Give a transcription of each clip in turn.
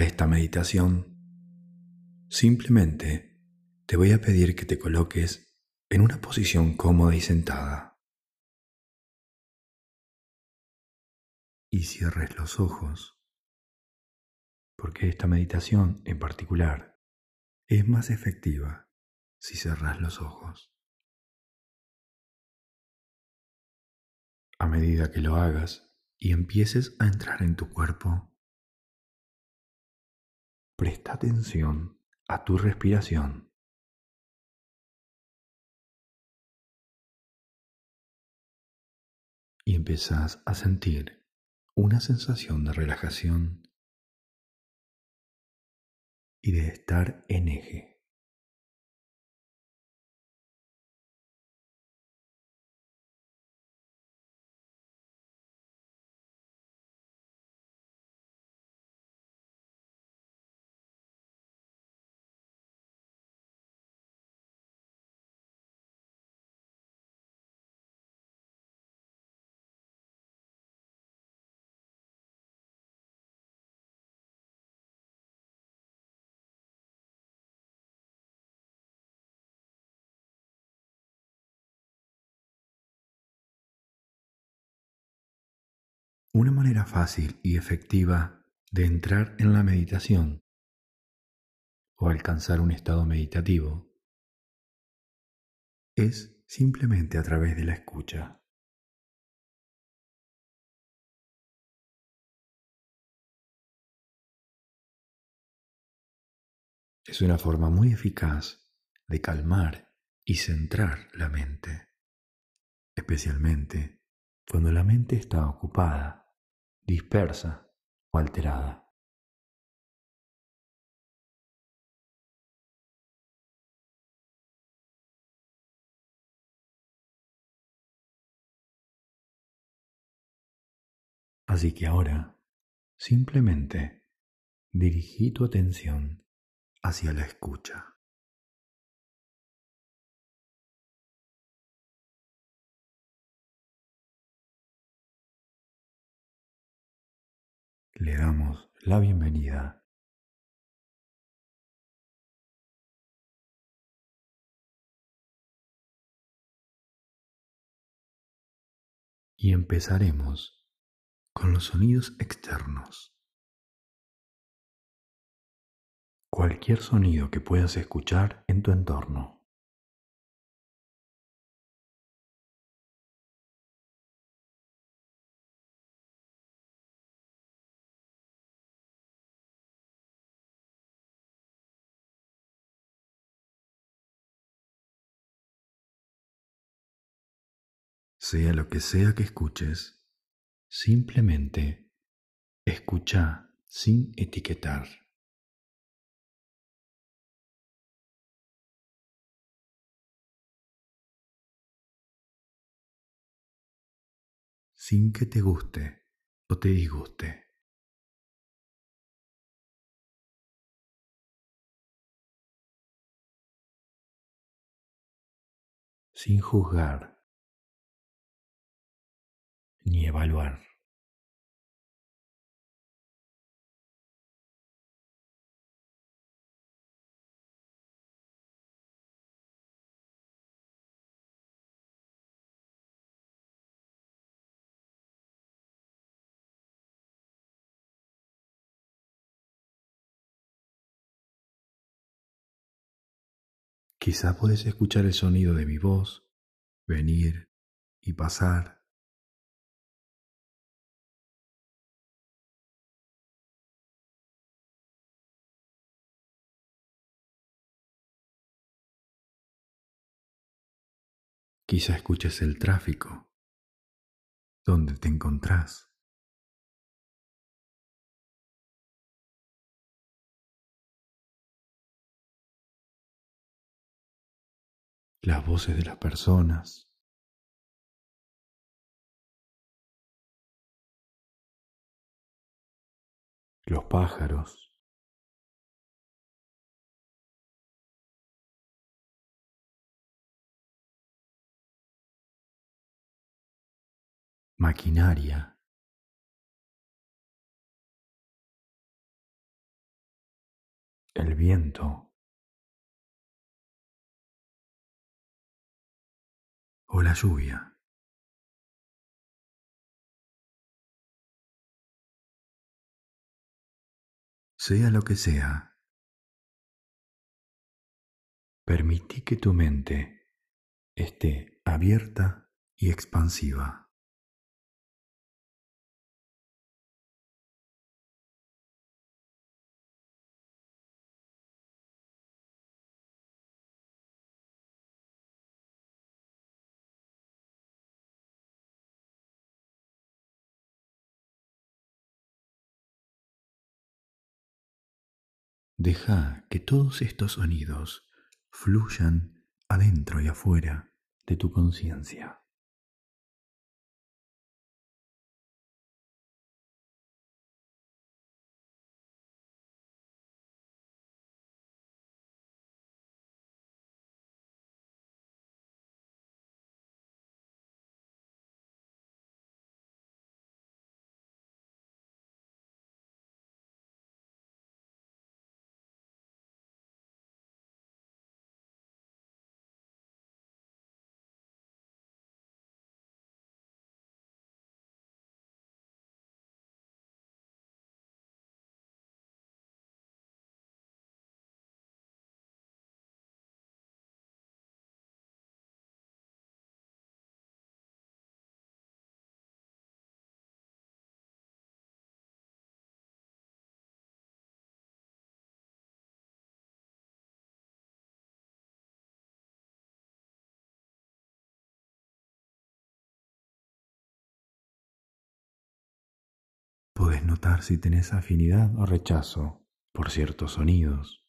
Esta meditación, simplemente te voy a pedir que te coloques en una posición cómoda y sentada. Y cierres los ojos, porque esta meditación en particular es más efectiva si cerras los ojos. A medida que lo hagas y empieces a entrar en tu cuerpo, Presta atención a tu respiración. Y empezás a sentir una sensación de relajación y de estar en eje. Una manera fácil y efectiva de entrar en la meditación o alcanzar un estado meditativo es simplemente a través de la escucha. Es una forma muy eficaz de calmar y centrar la mente, especialmente cuando la mente está ocupada, dispersa o alterada. Así que ahora, simplemente dirigí tu atención hacia la escucha. Le damos la bienvenida y empezaremos con los sonidos externos. Cualquier sonido que puedas escuchar en tu entorno. Sea lo que sea que escuches, simplemente escucha sin etiquetar. sin que te guste o te disguste. Sin juzgar ni evaluar. Quizá puedes escuchar el sonido de mi voz venir y pasar Quizá escuches el tráfico, donde te encontrás. Las voces de las personas. Los pájaros. Maquinaria. El viento o la lluvia. Sea lo que sea, permití que tu mente esté abierta y expansiva. Deja que todos estos sonidos fluyan adentro y afuera de tu conciencia. Puedes notar si tenés afinidad o rechazo por ciertos sonidos.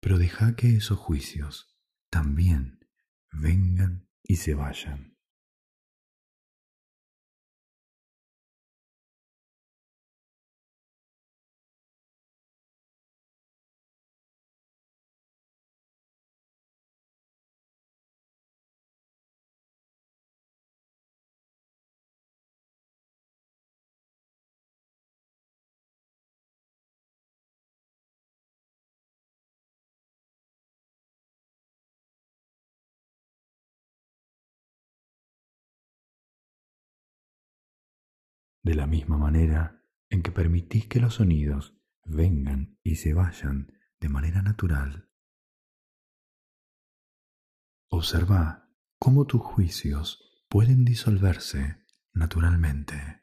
Pero deja que esos juicios también vengan y se vayan. De la misma manera en que permitís que los sonidos vengan y se vayan de manera natural. Observa cómo tus juicios pueden disolverse naturalmente.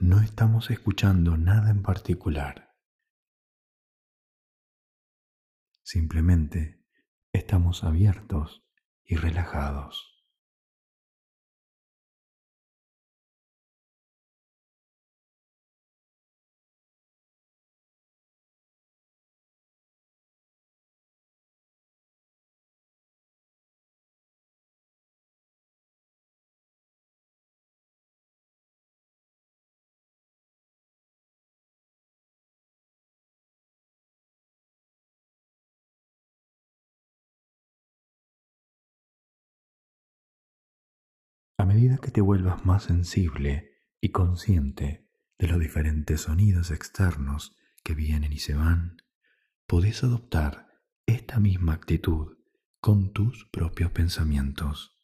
No estamos escuchando nada en particular. Simplemente estamos abiertos y relajados. Medida que te vuelvas más sensible y consciente de los diferentes sonidos externos que vienen y se van, podés adoptar esta misma actitud con tus propios pensamientos.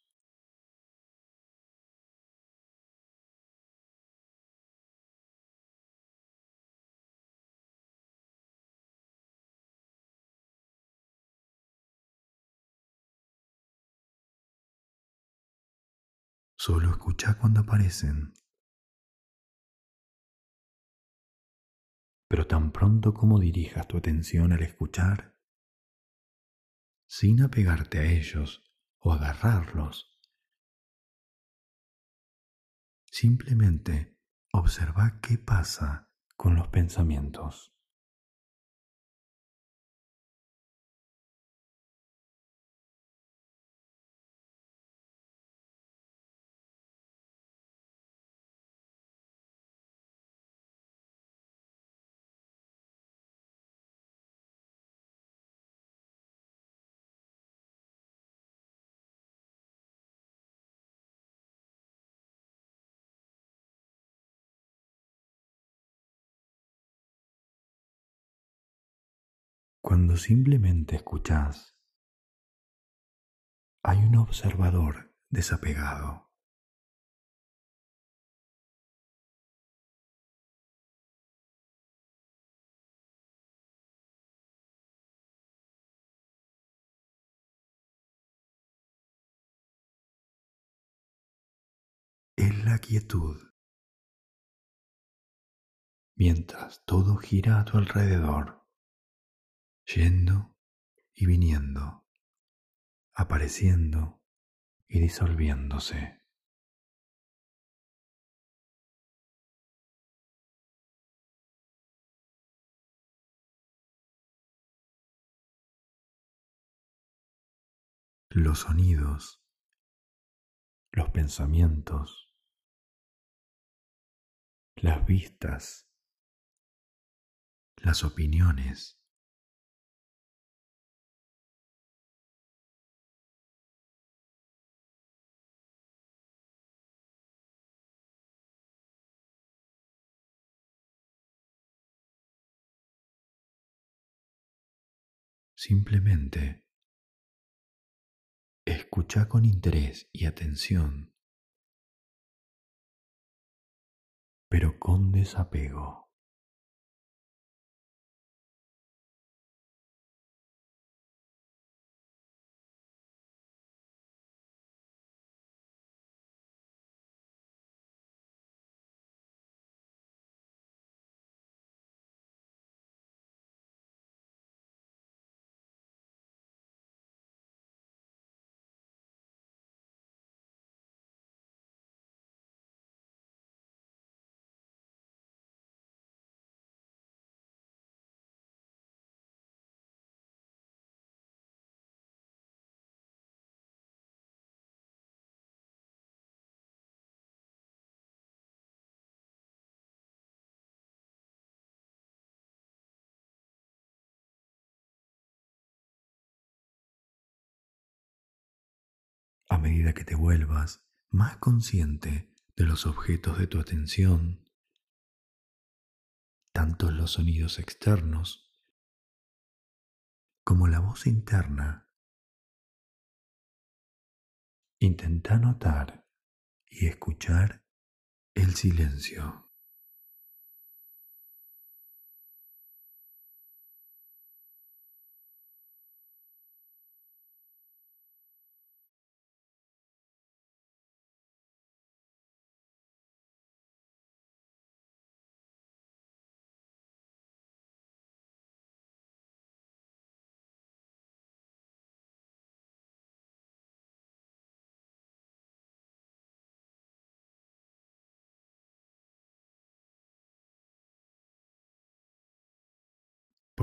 Solo escucha cuando aparecen. Pero tan pronto como dirijas tu atención al escuchar, sin apegarte a ellos o agarrarlos, simplemente observa qué pasa con los pensamientos. Cuando simplemente escuchas, hay un observador desapegado. Es la quietud. Mientras todo gira a tu alrededor yendo y viniendo, apareciendo y disolviéndose. Los sonidos, los pensamientos, las vistas, las opiniones, Simplemente escucha con interés y atención, pero con desapego. A medida que te vuelvas más consciente de los objetos de tu atención, tanto los sonidos externos como la voz interna. Intenta notar y escuchar el silencio.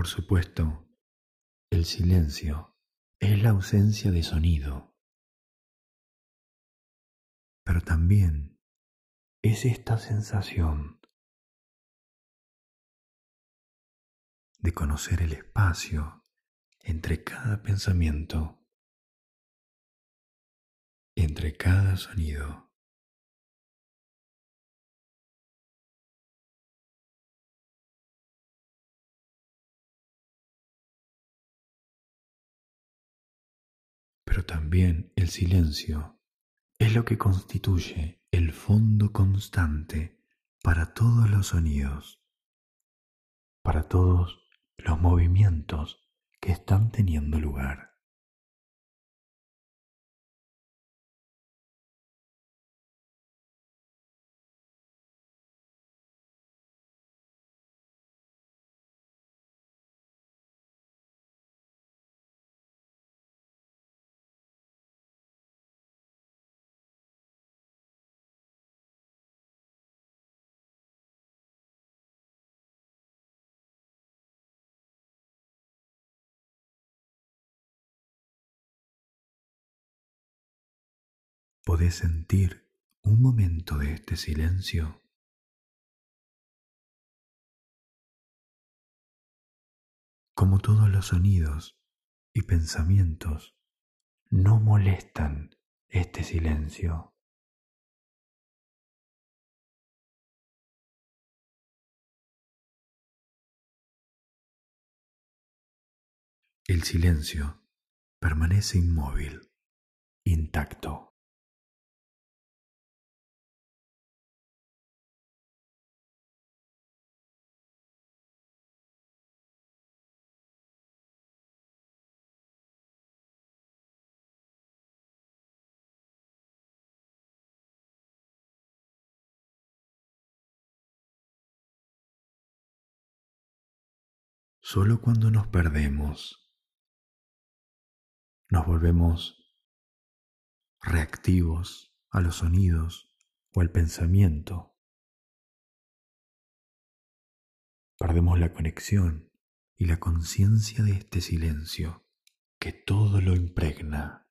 Por supuesto, el silencio es la ausencia de sonido, pero también es esta sensación de conocer el espacio entre cada pensamiento, entre cada sonido. Pero también el silencio es lo que constituye el fondo constante para todos los sonidos, para todos los movimientos que están teniendo lugar. ¿Podés sentir un momento de este silencio? Como todos los sonidos y pensamientos no molestan este silencio. El silencio permanece inmóvil, intacto. Solo cuando nos perdemos, nos volvemos reactivos a los sonidos o al pensamiento. Perdemos la conexión y la conciencia de este silencio que todo lo impregna.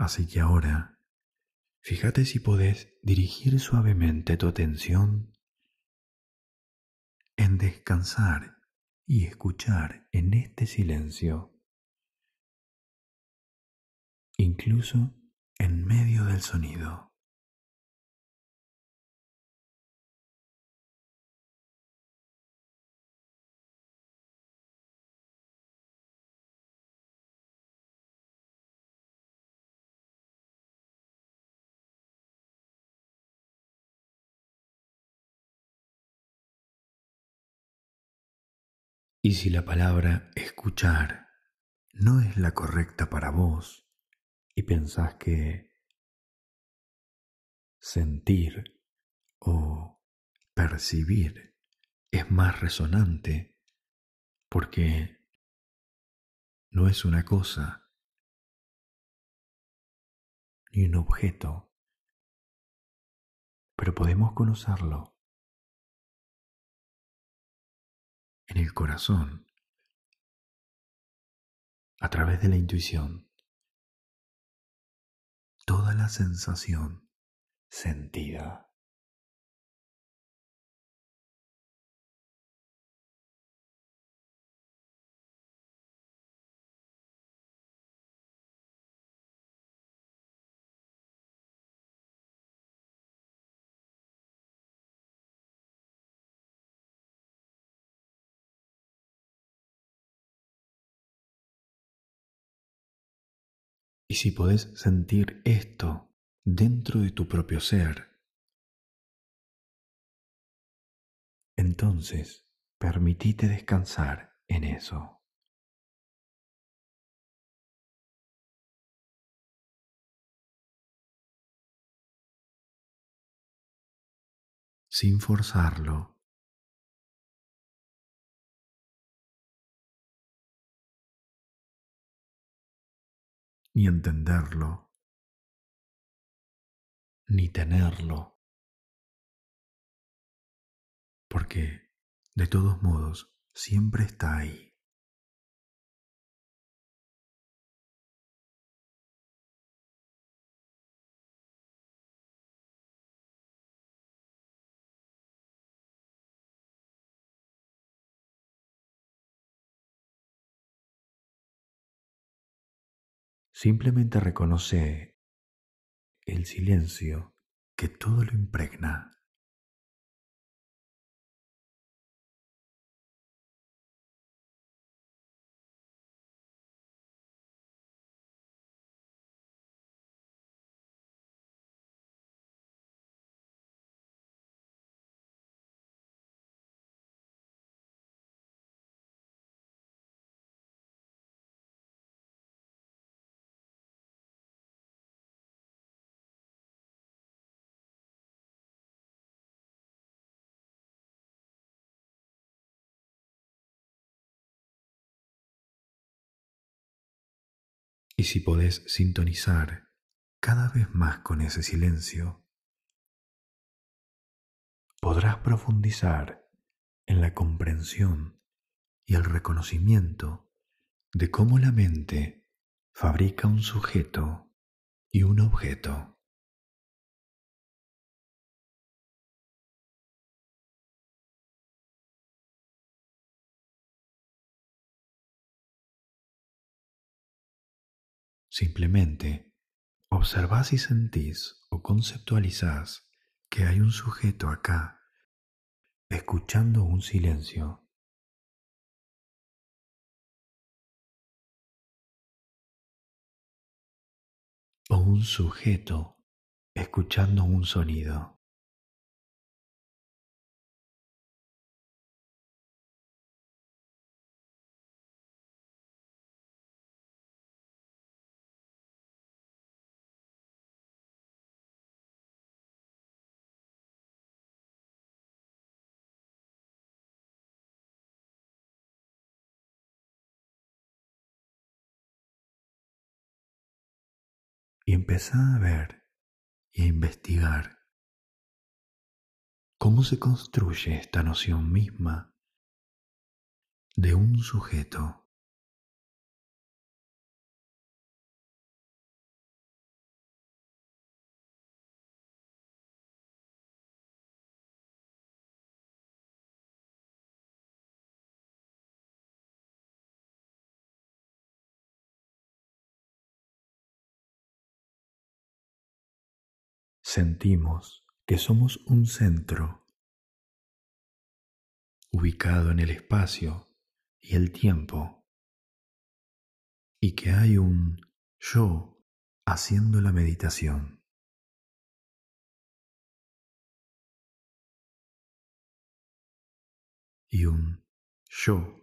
Así que ahora, fíjate si podés dirigir suavemente tu atención en descansar y escuchar en este silencio, incluso en medio del sonido. Y si la palabra escuchar no es la correcta para vos y pensás que sentir o percibir es más resonante porque no es una cosa ni un objeto, pero podemos conocerlo en el corazón, a través de la intuición, toda la sensación sentida. si podés sentir esto dentro de tu propio ser, entonces permitite descansar en eso. Sin forzarlo, ni entenderlo, ni tenerlo, porque de todos modos siempre está ahí. Simplemente reconoce el silencio que todo lo impregna. Y si podés sintonizar cada vez más con ese silencio, podrás profundizar en la comprensión y el reconocimiento de cómo la mente fabrica un sujeto y un objeto. Simplemente observás y sentís o conceptualizás que hay un sujeto acá escuchando un silencio. O un sujeto escuchando un sonido. Y empezá a ver y a investigar cómo se construye esta noción misma de un sujeto. Sentimos que somos un centro ubicado en el espacio y el tiempo y que hay un yo haciendo la meditación. Y un yo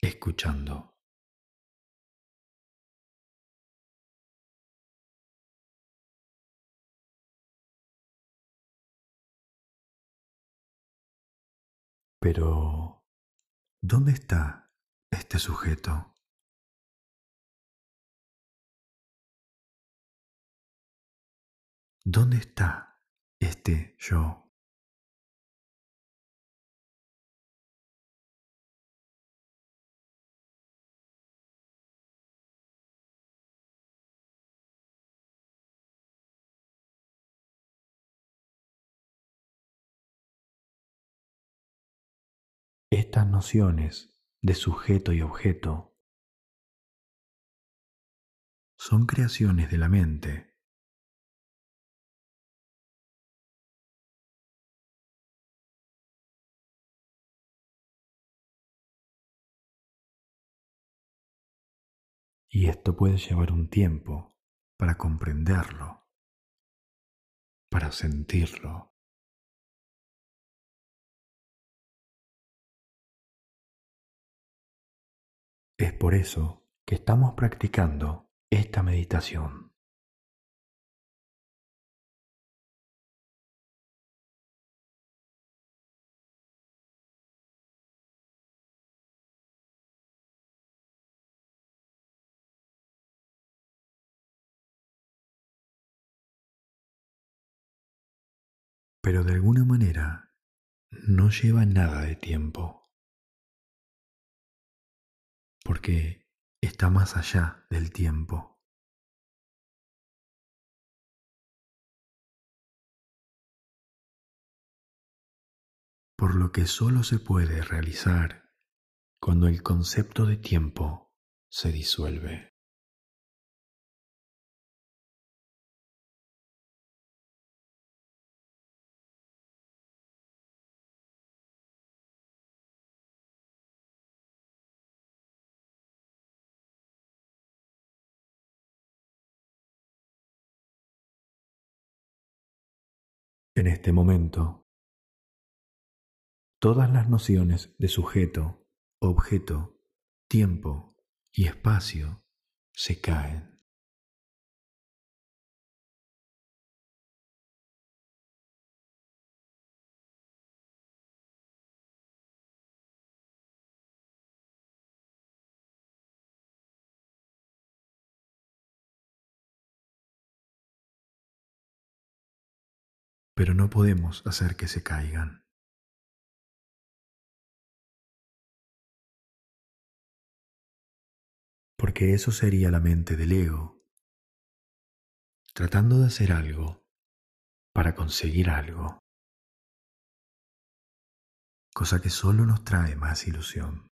escuchando. Pero, ¿dónde está este sujeto? ¿Dónde está este yo? Estas nociones de sujeto y objeto son creaciones de la mente. Y esto puede llevar un tiempo para comprenderlo, para sentirlo. Es por eso que estamos practicando esta meditación. Pero de alguna manera no lleva nada de tiempo porque está más allá del tiempo. por lo que solo se puede realizar cuando el concepto de tiempo se disuelve. En este momento, todas las nociones de sujeto, objeto, tiempo y espacio se caen. Pero no podemos hacer que se caigan. porque eso sería la mente del ego, tratando de hacer algo para conseguir algo, cosa que solo nos trae más ilusión.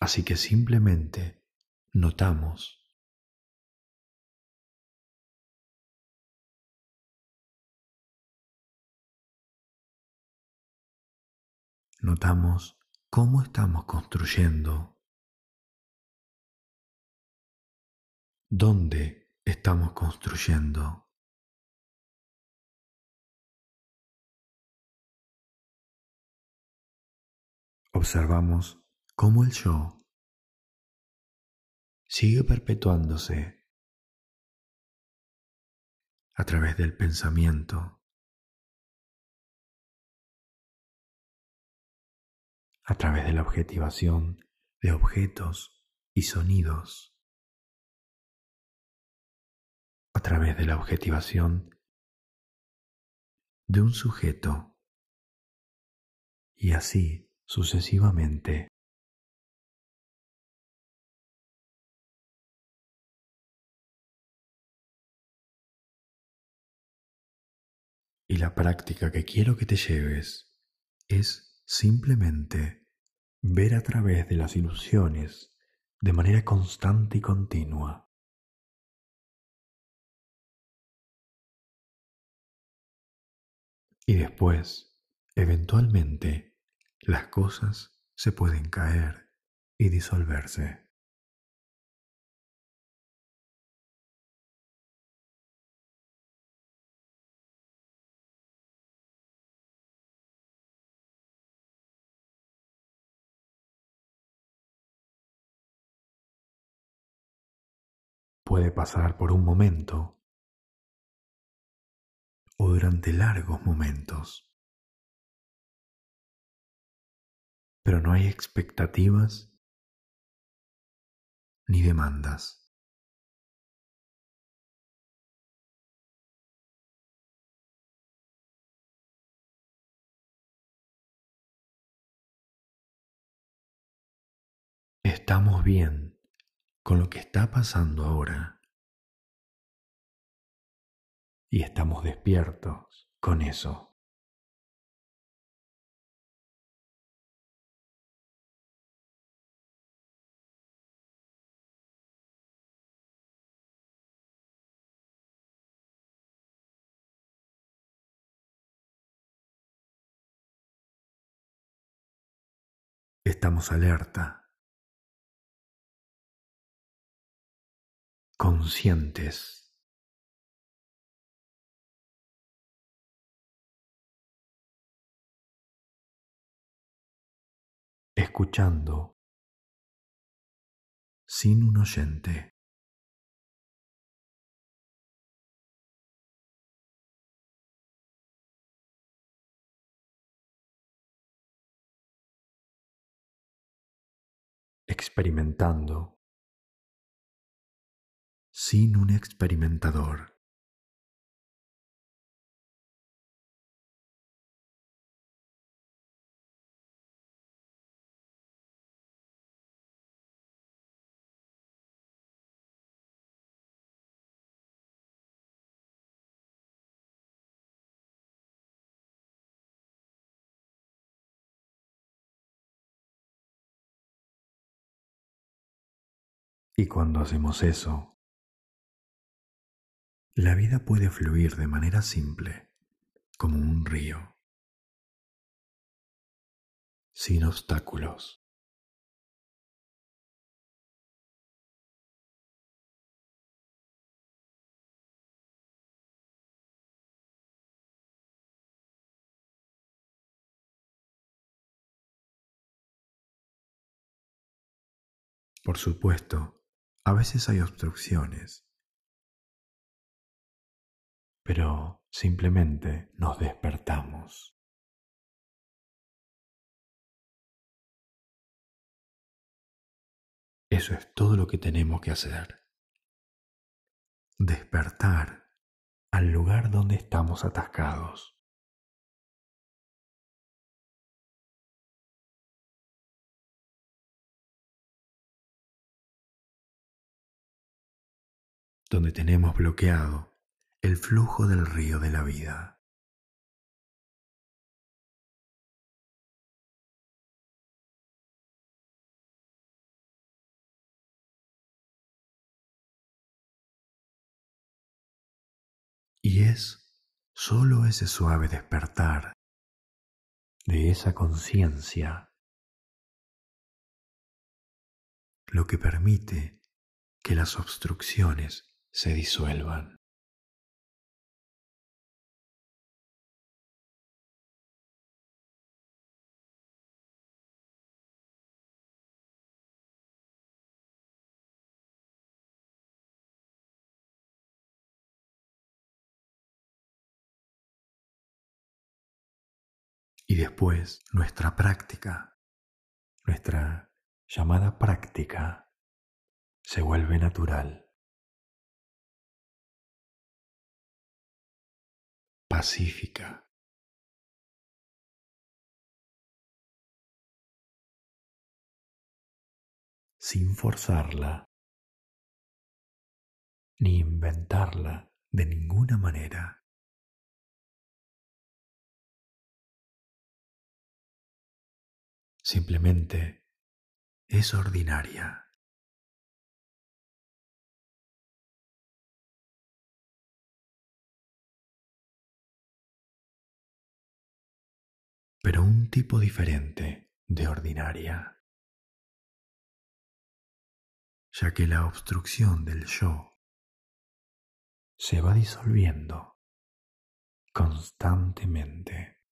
Así que simplemente notamos notamos cómo estamos construyendo, dónde estamos construyendo. Observamos cómo el yo sigue perpetuándose a través del pensamiento, a través de la objetivación de objetos y sonidos, a través de la objetivación de un sujeto. Y así sucesivamente. Y la práctica que quiero que te lleves es simplemente ver a través de las ilusiones de manera constante y continua. Y después, eventualmente, las cosas se pueden caer y disolverse. Puede pasar por un momento o durante largos momentos. Pero no hay expectativas ni demandas. Estamos bien con lo que está pasando ahora. Y estamos despiertos con eso. Estamos alerta. Conscientes. escuchando sin un oyente. experimentando sin un experimentador. Y cuando hacemos eso, la vida puede fluir de manera simple, como un río, sin obstáculos. Por supuesto, a veces hay obstrucciones, pero simplemente nos despertamos. Eso es todo lo que tenemos que hacer. Despertar al lugar donde estamos atascados. donde tenemos bloqueado el flujo del río de la vida. Y es solo ese suave despertar de esa conciencia lo que permite que las obstrucciones se disuelvan. Y después nuestra práctica, nuestra llamada práctica, se vuelve natural. pacífica. sin forzarla ni inventarla de ninguna manera. Simplemente es ordinaria. pero un tipo diferente de ordinaria, ya que la obstrucción del yo se va disolviendo constantemente.